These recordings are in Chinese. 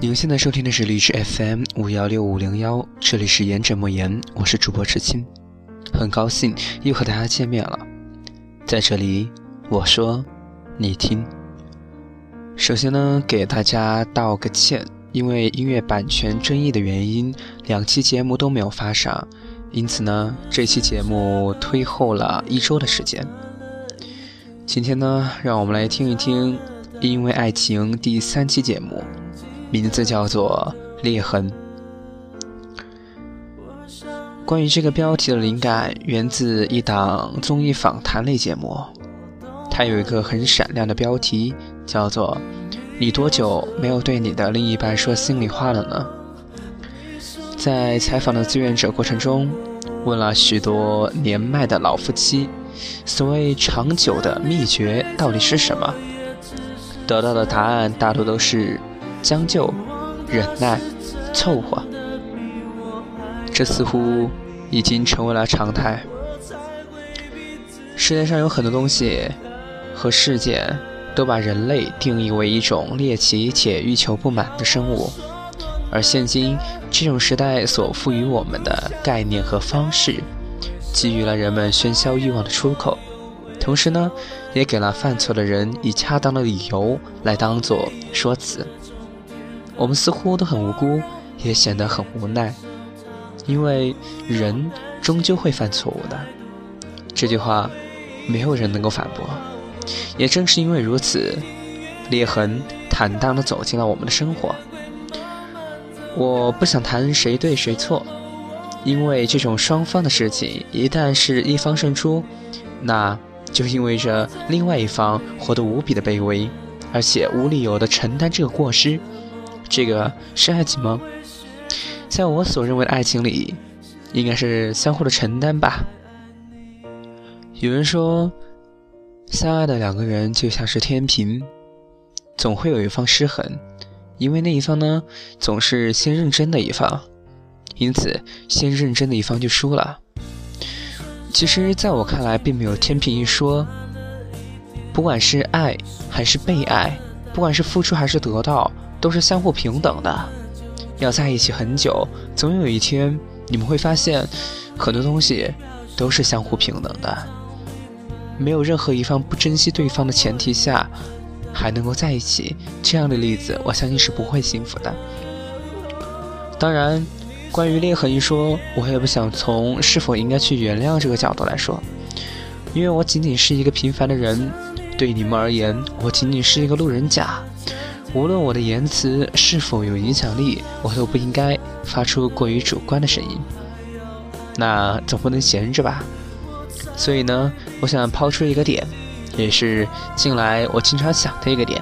您现在收听的是荔枝 FM 五幺六五零幺，这里是言者莫言，我是主播赤青，很高兴又和大家见面了。在这里，我说，你听。首先呢，给大家道个歉，因为音乐版权争议的原因，两期节目都没有发上，因此呢，这期节目推后了一周的时间。今天呢，让我们来听一听《因为爱情》第三期节目。名字叫做《裂痕》。关于这个标题的灵感源自一档综艺访谈类节目，它有一个很闪亮的标题，叫做“你多久没有对你的另一半说心里话了呢？”在采访的志愿者过程中，问了许多年迈的老夫妻，所谓长久的秘诀到底是什么？得到的答案大多都是。将就、忍耐、凑合，这似乎已经成为了常态。世界上有很多东西和事件，都把人类定义为一种猎奇且欲求不满的生物，而现今这种时代所赋予我们的概念和方式，给予了人们喧嚣欲望的出口，同时呢，也给了犯错的人以恰当的理由来当做说辞。我们似乎都很无辜，也显得很无奈，因为人终究会犯错误的。这句话，没有人能够反驳。也正是因为如此，裂痕坦荡地走进了我们的生活。我不想谈谁对谁错，因为这种双方的事情，一旦是一方胜出，那就意味着另外一方活得无比的卑微，而且无理由地承担这个过失。这个是爱情吗？在我所认为的爱情里，应该是相互的承担吧。有人说，相爱的两个人就像是天平，总会有一方失衡，因为那一方呢，总是先认真的一方，因此先认真的一方就输了。其实，在我看来，并没有天平一说，不管是爱还是被爱，不管是付出还是得到。都是相互平等的，要在一起很久，总有一天你们会发现，很多东西都是相互平等的。没有任何一方不珍惜对方的前提下，还能够在一起，这样的例子，我相信是不会幸福的。当然，关于裂痕一说，我也不想从是否应该去原谅这个角度来说，因为我仅仅是一个平凡的人，对你们而言，我仅仅是一个路人甲。无论我的言辞是否有影响力，我都不应该发出过于主观的声音。那总不能闲着吧？所以呢，我想抛出一个点，也是近来我经常想的一个点。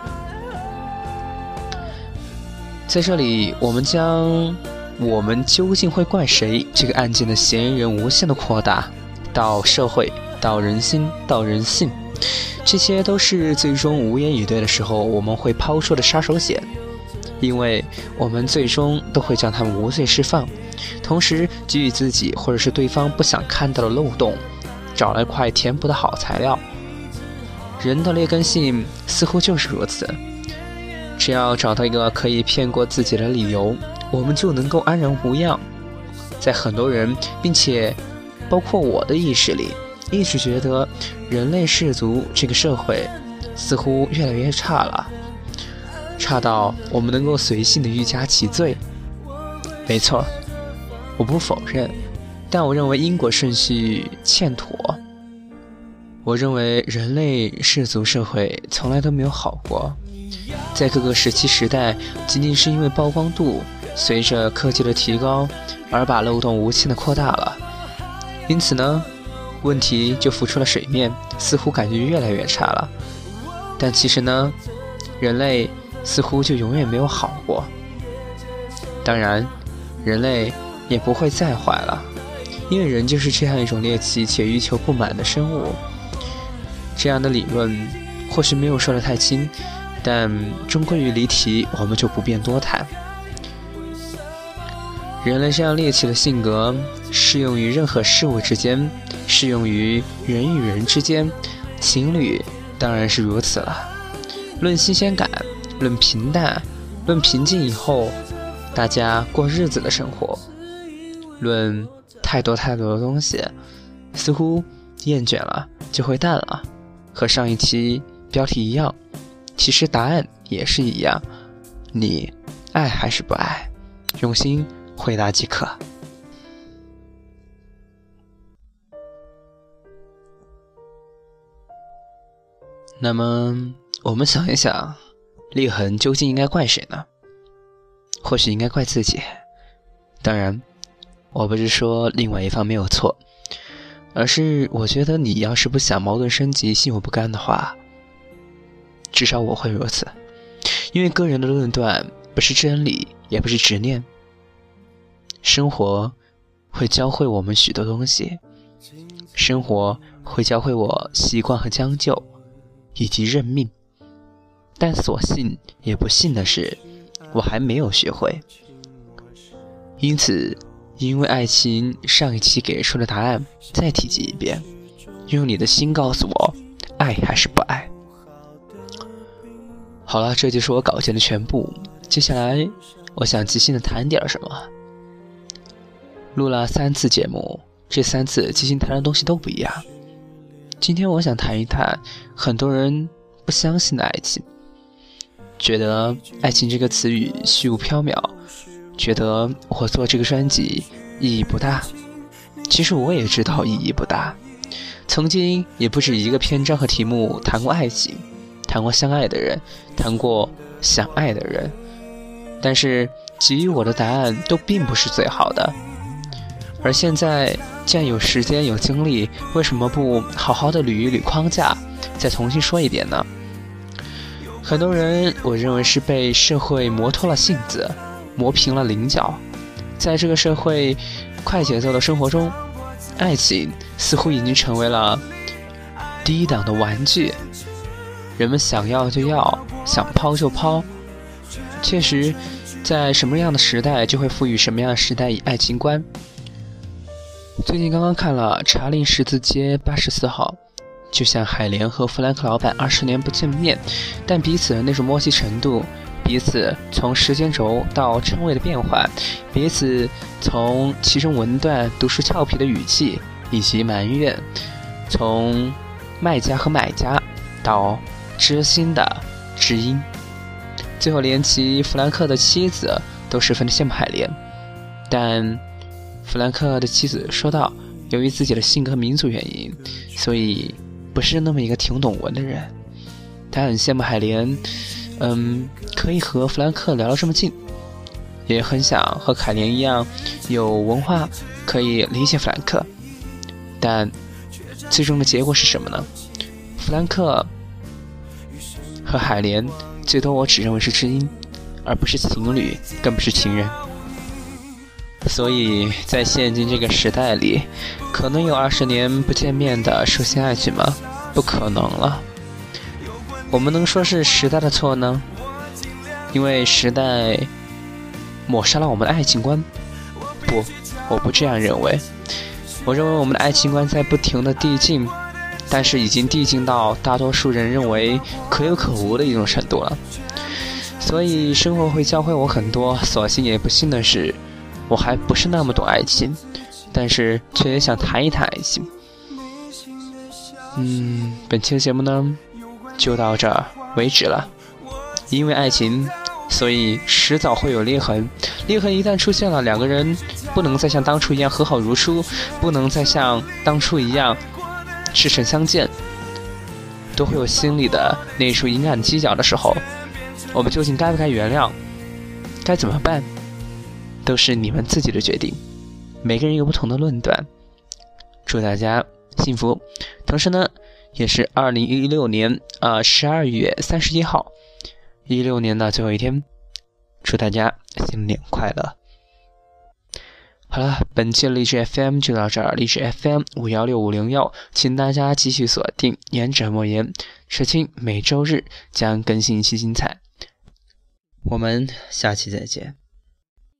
在这里，我们将“我们究竟会怪谁”这个案件的嫌疑人无限的扩大，到社会，到人心，到人性。这些都是最终无言以对的时候，我们会抛出的杀手锏，因为我们最终都会将他们无罪释放，同时给予自己或者是对方不想看到的漏洞，找了一块填补的好材料。人的劣根性似乎就是如此，只要找到一个可以骗过自己的理由，我们就能够安然无恙。在很多人，并且包括我的意识里。一直觉得人类氏族这个社会似乎越来越差了，差到我们能够随性的欲加其罪。没错，我不否认，但我认为因果顺序欠妥。我认为人类氏族社会从来都没有好过，在各个时期时代，仅仅是因为曝光度随着科技的提高而把漏洞无限的扩大了，因此呢。问题就浮出了水面，似乎感觉越来越差了。但其实呢，人类似乎就永远没有好过。当然，人类也不会再坏了，因为人就是这样一种猎奇且欲求不满的生物。这样的理论或许没有说的太轻，但终归于离题，我们就不便多谈。人类这样猎奇的性格适用于任何事物之间。适用于人与人之间，情侣当然是如此了。论新鲜感，论平淡，论平静以后大家过日子的生活，论太多太多的东西，似乎厌倦了就会淡了，和上一期标题一样，其实答案也是一样，你爱还是不爱？用心回答即可。那么，我们想一想，裂痕究竟应该怪谁呢？或许应该怪自己。当然，我不是说另外一方没有错，而是我觉得你要是不想矛盾升级、心有不甘的话，至少我会如此。因为个人的论断不是真理，也不是执念。生活会教会我们许多东西，生活会教会我习惯和将就。以及认命，但所幸也不幸的是，我还没有学会。因此，因为爱情上一期给出的答案，再提及一遍，用你的心告诉我，爱还是不爱。好了，这就是我稿件的全部。接下来，我想即兴的谈点什么。录了三次节目，这三次即兴谈的东西都不一样。今天我想谈一谈很多人不相信的爱情，觉得爱情这个词语虚无缥缈，觉得我做这个专辑意义不大。其实我也知道意义不大，曾经也不止一个篇章和题目谈过爱情，谈过相爱的人，谈过想爱的人，但是给予我的答案都并不是最好的。而现在，既然有时间有精力，为什么不好好的捋一捋框架，再重新说一遍呢？很多人，我认为是被社会磨脱了性子，磨平了棱角。在这个社会快节奏的生活中，爱情似乎已经成为了低档的玩具，人们想要就要，想抛就抛。确实，在什么样的时代，就会赋予什么样的时代以爱情观。最近刚刚看了《查理十字街八十四号》，就像海莲和弗兰克老板二十年不见面，但彼此的那种默契程度，彼此从时间轴到称谓的变换，彼此从其中文段读出俏皮的语气以及埋怨，从卖家和买家到知心的知音，最后连其弗兰克的妻子都十分的羡慕海莲，但。弗兰克的妻子说道：“由于自己的性格和民族原因，所以不是那么一个听懂文的人。他很羡慕海莲，嗯，可以和弗兰克聊得这么近，也很想和海莲一样有文化，可以理解弗兰克。但最终的结果是什么呢？弗兰克和海莲最多我只认为是知音，而不是情侣，更不是情人。”所以在现今这个时代里，可能有二十年不见面的书信爱情吗？不可能了。我们能说是时代的错呢？因为时代抹杀了我们的爱情观？不，我不这样认为。我认为我们的爱情观在不停的递进，但是已经递进到大多数人认为可有可无的一种程度了。所以生活会教会我很多，所幸也不幸的是。我还不是那么懂爱情，但是却也想谈一谈爱情。嗯，本期的节目呢，就到这儿为止了。因为爱情，所以迟早会有裂痕。裂痕一旦出现了，两个人不能再像当初一样和好如初，不能再像当初一样赤诚相见，都会有心里的那处阴暗犄角的时候。我们究竟该不该原谅？该怎么办？都是你们自己的决定，每个人有不同的论断。祝大家幸福，同时呢，也是二零一六年啊十二月三十一号，一六年的最后一天，祝大家新年快乐。好了，本期的励志 FM 就到这儿，励志 FM 五幺六五零幺，请大家继续锁定，言者莫言，石青每周日将更新一期精彩，我们下期再见。